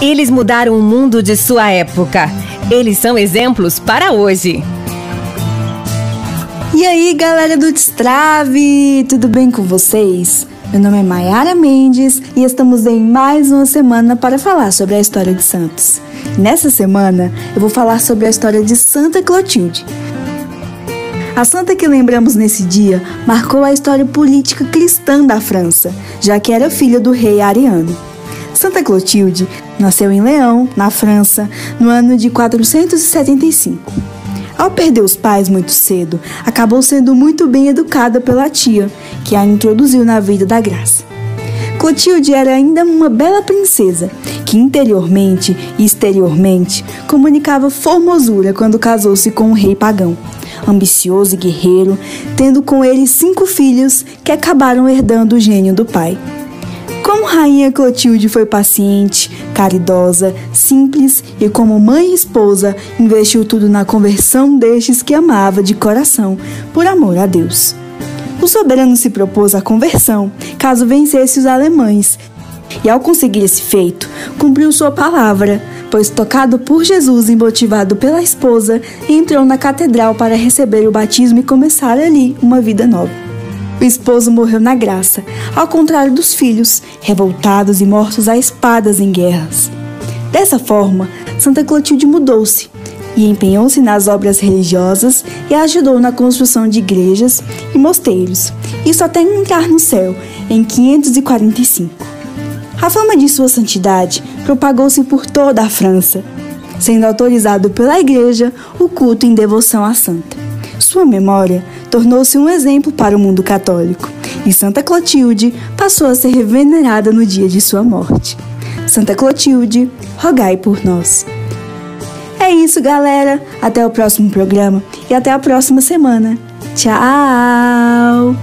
Eles mudaram o mundo de sua época. Eles são exemplos para hoje. E aí, galera do Destrave, tudo bem com vocês? Meu nome é Mayara Mendes e estamos em mais uma semana para falar sobre a história de Santos. Nessa semana, eu vou falar sobre a história de Santa Clotilde. A santa que lembramos nesse dia marcou a história política cristã da França, já que era filha do rei Ariano. Santa Clotilde nasceu em Leão, na França, no ano de 475. Ao perder os pais muito cedo, acabou sendo muito bem educada pela tia, que a introduziu na vida da graça. Clotilde era ainda uma bela princesa, que interiormente e exteriormente comunicava formosura quando casou-se com um rei pagão, ambicioso e guerreiro, tendo com ele cinco filhos que acabaram herdando o gênio do pai. Como Rainha Clotilde foi paciente, caridosa, simples e, como mãe e esposa, investiu tudo na conversão destes que amava de coração, por amor a Deus. O soberano se propôs a conversão caso vencesse os alemães, e ao conseguir esse feito, cumpriu sua palavra, pois, tocado por Jesus e motivado pela esposa, entrou na catedral para receber o batismo e começar ali uma vida nova. O esposo morreu na graça, ao contrário dos filhos, revoltados e mortos a espadas em guerras. Dessa forma, Santa Clotilde mudou-se e empenhou-se nas obras religiosas e ajudou na construção de igrejas e mosteiros, isso até entrar no céu em 545. A fama de sua santidade propagou-se por toda a França, sendo autorizado pela Igreja o culto em devoção à santa. Sua memória tornou-se um exemplo para o mundo católico e Santa Clotilde passou a ser venerada no dia de sua morte. Santa Clotilde, rogai por nós. É isso, galera. Até o próximo programa e até a próxima semana. Tchau!